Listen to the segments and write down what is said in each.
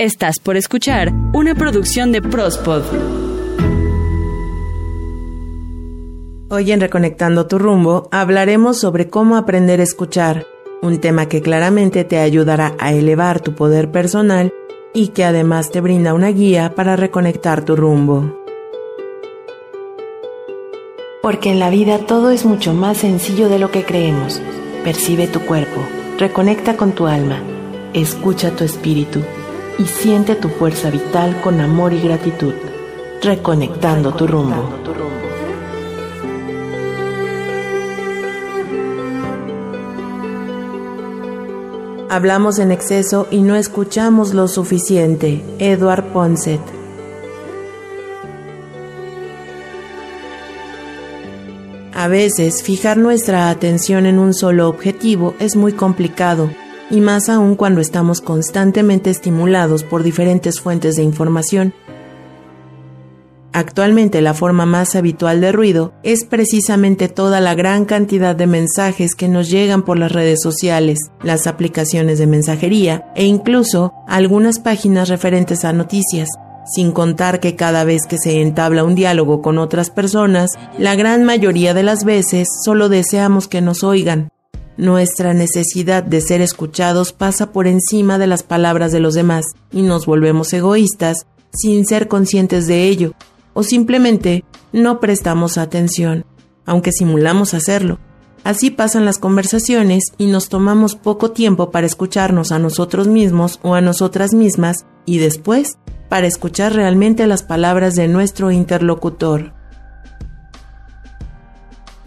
Estás por escuchar una producción de Prospod. Hoy en Reconectando tu rumbo hablaremos sobre cómo aprender a escuchar, un tema que claramente te ayudará a elevar tu poder personal y que además te brinda una guía para reconectar tu rumbo. Porque en la vida todo es mucho más sencillo de lo que creemos. Percibe tu cuerpo, reconecta con tu alma, escucha tu espíritu y siente tu fuerza vital con amor y gratitud, reconectando tu rumbo. Hablamos en exceso y no escuchamos lo suficiente. Edward Ponset. A veces, fijar nuestra atención en un solo objetivo es muy complicado y más aún cuando estamos constantemente estimulados por diferentes fuentes de información. Actualmente la forma más habitual de ruido es precisamente toda la gran cantidad de mensajes que nos llegan por las redes sociales, las aplicaciones de mensajería e incluso algunas páginas referentes a noticias, sin contar que cada vez que se entabla un diálogo con otras personas, la gran mayoría de las veces solo deseamos que nos oigan, nuestra necesidad de ser escuchados pasa por encima de las palabras de los demás y nos volvemos egoístas sin ser conscientes de ello o simplemente no prestamos atención, aunque simulamos hacerlo. Así pasan las conversaciones y nos tomamos poco tiempo para escucharnos a nosotros mismos o a nosotras mismas y después para escuchar realmente las palabras de nuestro interlocutor.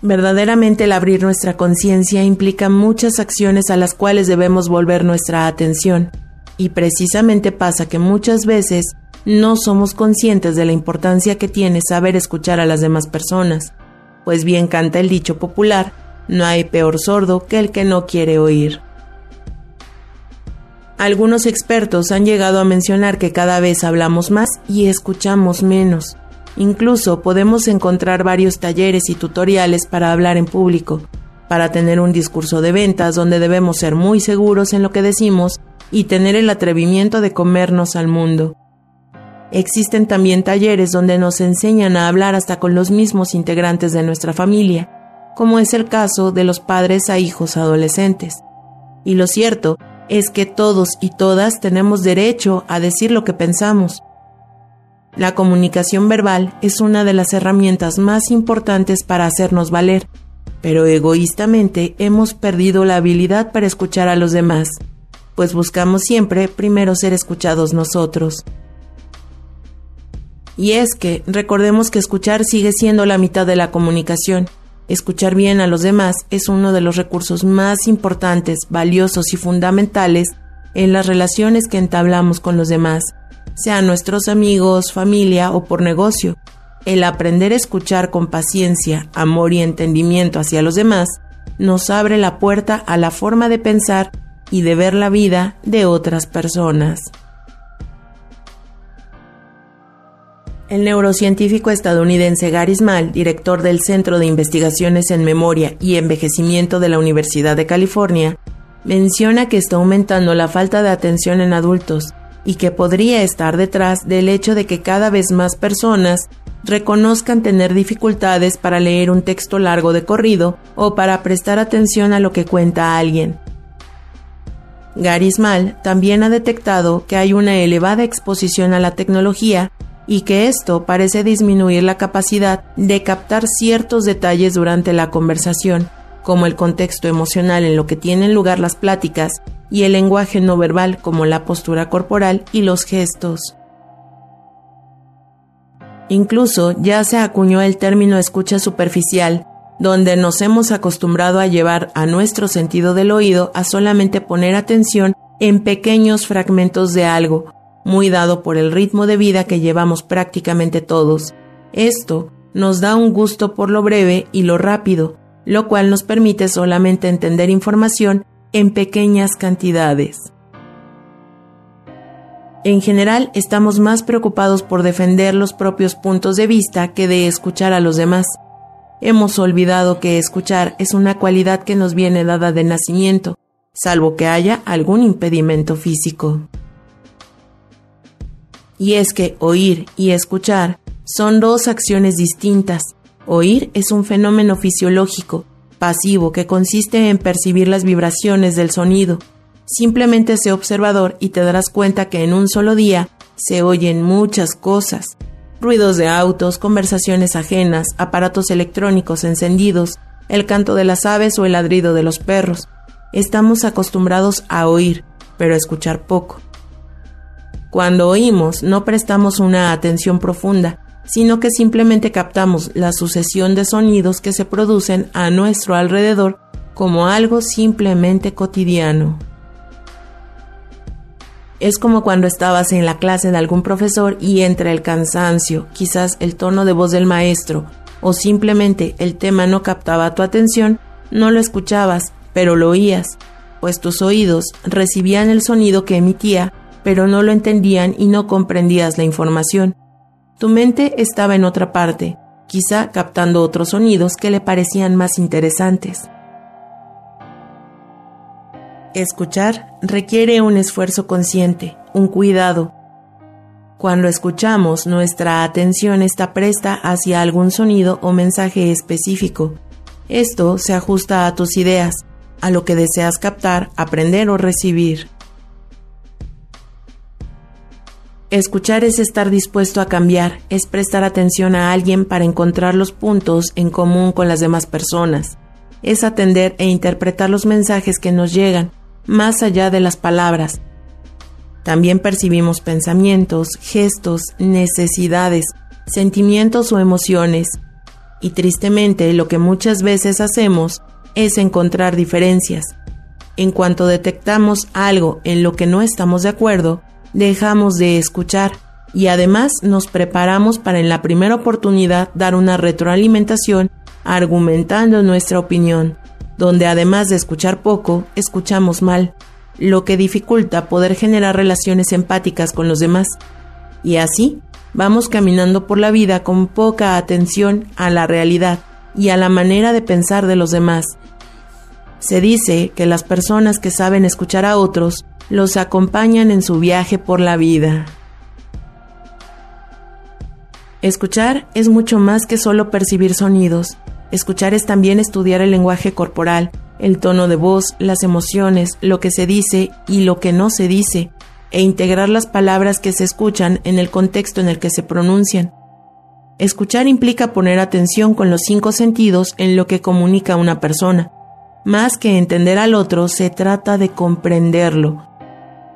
Verdaderamente el abrir nuestra conciencia implica muchas acciones a las cuales debemos volver nuestra atención, y precisamente pasa que muchas veces no somos conscientes de la importancia que tiene saber escuchar a las demás personas, pues bien canta el dicho popular, no hay peor sordo que el que no quiere oír. Algunos expertos han llegado a mencionar que cada vez hablamos más y escuchamos menos. Incluso podemos encontrar varios talleres y tutoriales para hablar en público, para tener un discurso de ventas donde debemos ser muy seguros en lo que decimos y tener el atrevimiento de comernos al mundo. Existen también talleres donde nos enseñan a hablar hasta con los mismos integrantes de nuestra familia, como es el caso de los padres a hijos adolescentes. Y lo cierto es que todos y todas tenemos derecho a decir lo que pensamos, la comunicación verbal es una de las herramientas más importantes para hacernos valer, pero egoístamente hemos perdido la habilidad para escuchar a los demás, pues buscamos siempre primero ser escuchados nosotros. Y es que recordemos que escuchar sigue siendo la mitad de la comunicación. Escuchar bien a los demás es uno de los recursos más importantes, valiosos y fundamentales en las relaciones que entablamos con los demás sean nuestros amigos, familia o por negocio. El aprender a escuchar con paciencia, amor y entendimiento hacia los demás nos abre la puerta a la forma de pensar y de ver la vida de otras personas. El neurocientífico estadounidense Gary Small, director del Centro de Investigaciones en Memoria y Envejecimiento de la Universidad de California, menciona que está aumentando la falta de atención en adultos y que podría estar detrás del hecho de que cada vez más personas reconozcan tener dificultades para leer un texto largo de corrido o para prestar atención a lo que cuenta alguien. Garismal también ha detectado que hay una elevada exposición a la tecnología y que esto parece disminuir la capacidad de captar ciertos detalles durante la conversación, como el contexto emocional en lo que tienen lugar las pláticas y el lenguaje no verbal como la postura corporal y los gestos. Incluso ya se acuñó el término escucha superficial, donde nos hemos acostumbrado a llevar a nuestro sentido del oído a solamente poner atención en pequeños fragmentos de algo, muy dado por el ritmo de vida que llevamos prácticamente todos. Esto nos da un gusto por lo breve y lo rápido, lo cual nos permite solamente entender información en pequeñas cantidades. En general, estamos más preocupados por defender los propios puntos de vista que de escuchar a los demás. Hemos olvidado que escuchar es una cualidad que nos viene dada de nacimiento, salvo que haya algún impedimento físico. Y es que oír y escuchar son dos acciones distintas. Oír es un fenómeno fisiológico, pasivo, que consiste en percibir las vibraciones del sonido. Simplemente sé observador y te darás cuenta que en un solo día se oyen muchas cosas. Ruidos de autos, conversaciones ajenas, aparatos electrónicos encendidos, el canto de las aves o el ladrido de los perros. Estamos acostumbrados a oír, pero a escuchar poco. Cuando oímos no prestamos una atención profunda, sino que simplemente captamos la sucesión de sonidos que se producen a nuestro alrededor como algo simplemente cotidiano. Es como cuando estabas en la clase de algún profesor y entre el cansancio, quizás el tono de voz del maestro o simplemente el tema no captaba tu atención, no lo escuchabas, pero lo oías, pues tus oídos recibían el sonido que emitía, pero no lo entendían y no comprendías la información. Tu mente estaba en otra parte, quizá captando otros sonidos que le parecían más interesantes. Escuchar requiere un esfuerzo consciente, un cuidado. Cuando escuchamos, nuestra atención está presta hacia algún sonido o mensaje específico. Esto se ajusta a tus ideas, a lo que deseas captar, aprender o recibir. Escuchar es estar dispuesto a cambiar, es prestar atención a alguien para encontrar los puntos en común con las demás personas, es atender e interpretar los mensajes que nos llegan, más allá de las palabras. También percibimos pensamientos, gestos, necesidades, sentimientos o emociones. Y tristemente lo que muchas veces hacemos es encontrar diferencias. En cuanto detectamos algo en lo que no estamos de acuerdo, dejamos de escuchar y además nos preparamos para en la primera oportunidad dar una retroalimentación argumentando nuestra opinión, donde además de escuchar poco, escuchamos mal, lo que dificulta poder generar relaciones empáticas con los demás. Y así vamos caminando por la vida con poca atención a la realidad y a la manera de pensar de los demás. Se dice que las personas que saben escuchar a otros los acompañan en su viaje por la vida. Escuchar es mucho más que solo percibir sonidos. Escuchar es también estudiar el lenguaje corporal, el tono de voz, las emociones, lo que se dice y lo que no se dice, e integrar las palabras que se escuchan en el contexto en el que se pronuncian. Escuchar implica poner atención con los cinco sentidos en lo que comunica una persona. Más que entender al otro, se trata de comprenderlo,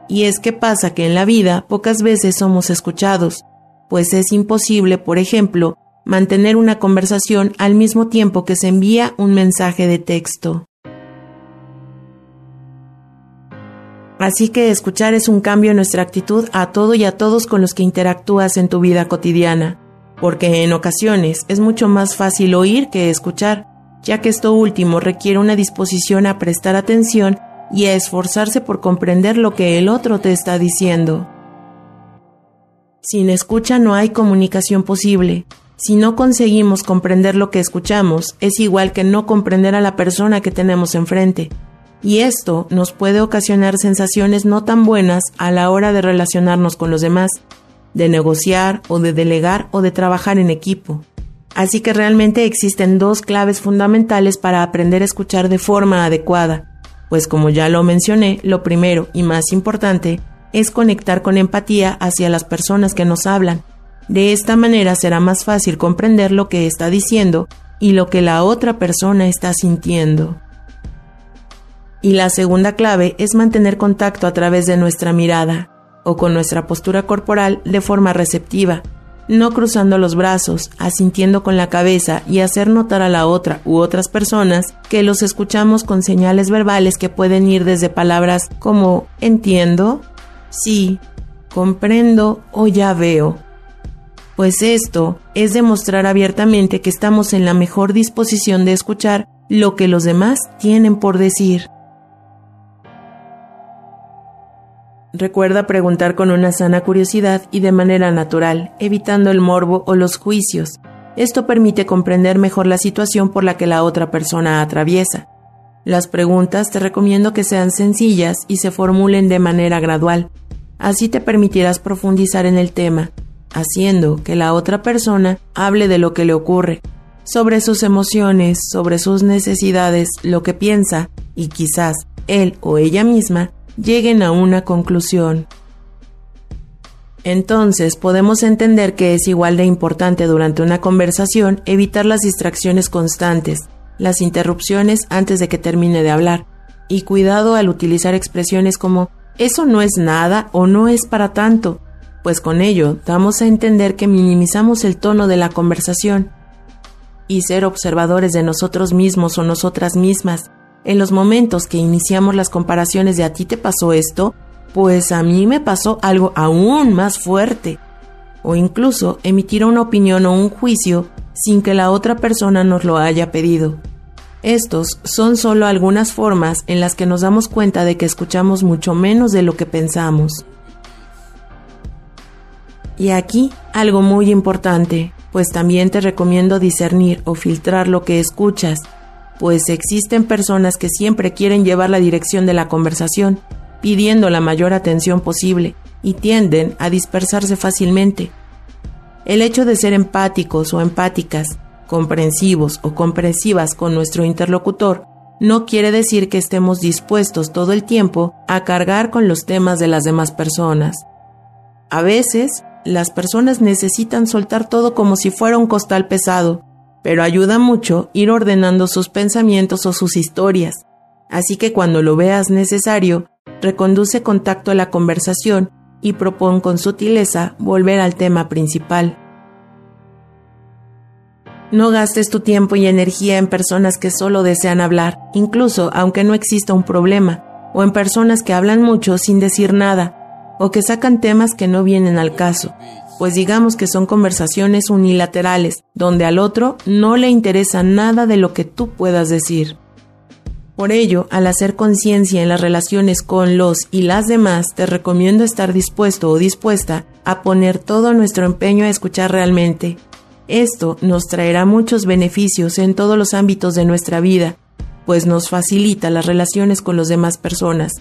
y es que pasa que en la vida pocas veces somos escuchados, pues es imposible, por ejemplo, mantener una conversación al mismo tiempo que se envía un mensaje de texto. Así que escuchar es un cambio en nuestra actitud a todo y a todos con los que interactúas en tu vida cotidiana, porque en ocasiones es mucho más fácil oír que escuchar, ya que esto último requiere una disposición a prestar atención y a esforzarse por comprender lo que el otro te está diciendo. Sin escucha no hay comunicación posible. Si no conseguimos comprender lo que escuchamos, es igual que no comprender a la persona que tenemos enfrente. Y esto nos puede ocasionar sensaciones no tan buenas a la hora de relacionarnos con los demás, de negociar o de delegar o de trabajar en equipo. Así que realmente existen dos claves fundamentales para aprender a escuchar de forma adecuada pues como ya lo mencioné, lo primero y más importante es conectar con empatía hacia las personas que nos hablan. De esta manera será más fácil comprender lo que está diciendo y lo que la otra persona está sintiendo. Y la segunda clave es mantener contacto a través de nuestra mirada o con nuestra postura corporal de forma receptiva, no cruzando los brazos, asintiendo con la cabeza y hacer notar a la otra u otras personas que los escuchamos con señales verbales que pueden ir desde palabras como entiendo, sí, comprendo o ya veo. Pues esto es demostrar abiertamente que estamos en la mejor disposición de escuchar lo que los demás tienen por decir. Recuerda preguntar con una sana curiosidad y de manera natural, evitando el morbo o los juicios. Esto permite comprender mejor la situación por la que la otra persona atraviesa. Las preguntas te recomiendo que sean sencillas y se formulen de manera gradual. Así te permitirás profundizar en el tema, haciendo que la otra persona hable de lo que le ocurre, sobre sus emociones, sobre sus necesidades, lo que piensa, y quizás él o ella misma lleguen a una conclusión. Entonces podemos entender que es igual de importante durante una conversación evitar las distracciones constantes, las interrupciones antes de que termine de hablar, y cuidado al utilizar expresiones como eso no es nada o no es para tanto, pues con ello damos a entender que minimizamos el tono de la conversación. Y ser observadores de nosotros mismos o nosotras mismas, en los momentos que iniciamos las comparaciones de a ti te pasó esto, pues a mí me pasó algo aún más fuerte. O incluso emitir una opinión o un juicio sin que la otra persona nos lo haya pedido. Estos son solo algunas formas en las que nos damos cuenta de que escuchamos mucho menos de lo que pensamos. Y aquí algo muy importante, pues también te recomiendo discernir o filtrar lo que escuchas, pues existen personas que siempre quieren llevar la dirección de la conversación pidiendo la mayor atención posible y tienden a dispersarse fácilmente. El hecho de ser empáticos o empáticas, comprensivos o comprensivas con nuestro interlocutor, no quiere decir que estemos dispuestos todo el tiempo a cargar con los temas de las demás personas. A veces, las personas necesitan soltar todo como si fuera un costal pesado, pero ayuda mucho ir ordenando sus pensamientos o sus historias. Así que cuando lo veas necesario, reconduce contacto a la conversación y propone con sutileza volver al tema principal. No gastes tu tiempo y energía en personas que solo desean hablar, incluso aunque no exista un problema, o en personas que hablan mucho sin decir nada, o que sacan temas que no vienen al caso, pues digamos que son conversaciones unilaterales, donde al otro no le interesa nada de lo que tú puedas decir. Por ello, al hacer conciencia en las relaciones con los y las demás, te recomiendo estar dispuesto o dispuesta a poner todo nuestro empeño a escuchar realmente. Esto nos traerá muchos beneficios en todos los ámbitos de nuestra vida, pues nos facilita las relaciones con las demás personas.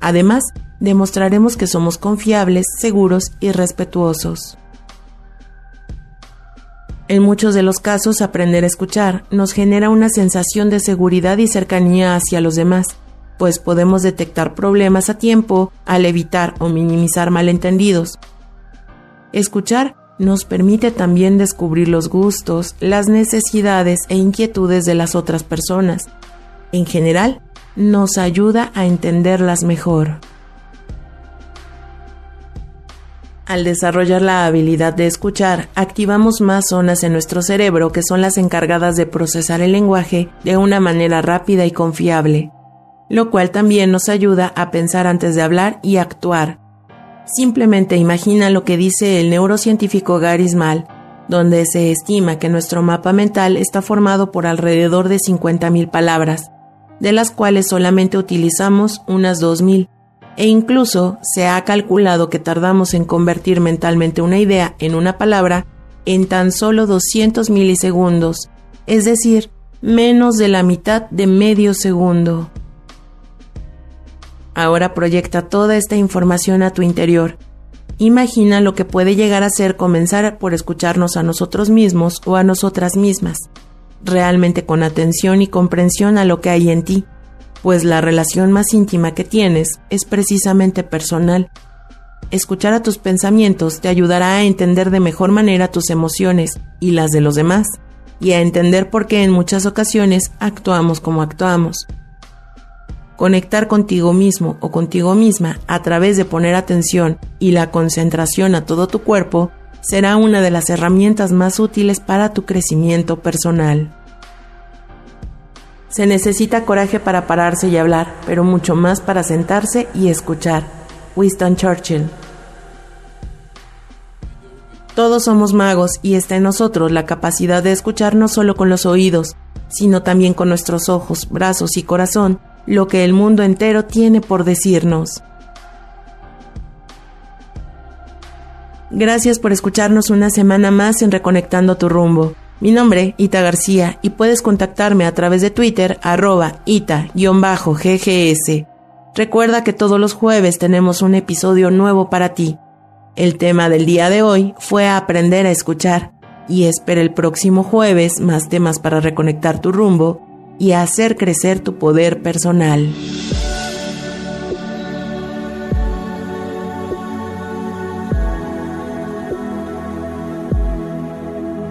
Además, demostraremos que somos confiables, seguros y respetuosos. En muchos de los casos, aprender a escuchar nos genera una sensación de seguridad y cercanía hacia los demás, pues podemos detectar problemas a tiempo al evitar o minimizar malentendidos. Escuchar nos permite también descubrir los gustos, las necesidades e inquietudes de las otras personas. En general, nos ayuda a entenderlas mejor. Al desarrollar la habilidad de escuchar, activamos más zonas en nuestro cerebro que son las encargadas de procesar el lenguaje de una manera rápida y confiable, lo cual también nos ayuda a pensar antes de hablar y actuar. Simplemente imagina lo que dice el neurocientífico Gary Small, donde se estima que nuestro mapa mental está formado por alrededor de 50.000 palabras, de las cuales solamente utilizamos unas 2.000 e incluso se ha calculado que tardamos en convertir mentalmente una idea en una palabra en tan solo 200 milisegundos, es decir, menos de la mitad de medio segundo. Ahora proyecta toda esta información a tu interior. Imagina lo que puede llegar a ser comenzar por escucharnos a nosotros mismos o a nosotras mismas, realmente con atención y comprensión a lo que hay en ti pues la relación más íntima que tienes es precisamente personal. Escuchar a tus pensamientos te ayudará a entender de mejor manera tus emociones y las de los demás, y a entender por qué en muchas ocasiones actuamos como actuamos. Conectar contigo mismo o contigo misma a través de poner atención y la concentración a todo tu cuerpo será una de las herramientas más útiles para tu crecimiento personal. Se necesita coraje para pararse y hablar, pero mucho más para sentarse y escuchar. Winston Churchill. Todos somos magos y está en nosotros la capacidad de escuchar no solo con los oídos, sino también con nuestros ojos, brazos y corazón, lo que el mundo entero tiene por decirnos. Gracias por escucharnos una semana más en Reconectando tu rumbo. Mi nombre, Ita García, y puedes contactarme a través de Twitter, arroba Ita-GGS. Recuerda que todos los jueves tenemos un episodio nuevo para ti. El tema del día de hoy fue aprender a escuchar y espera el próximo jueves más temas para reconectar tu rumbo y hacer crecer tu poder personal.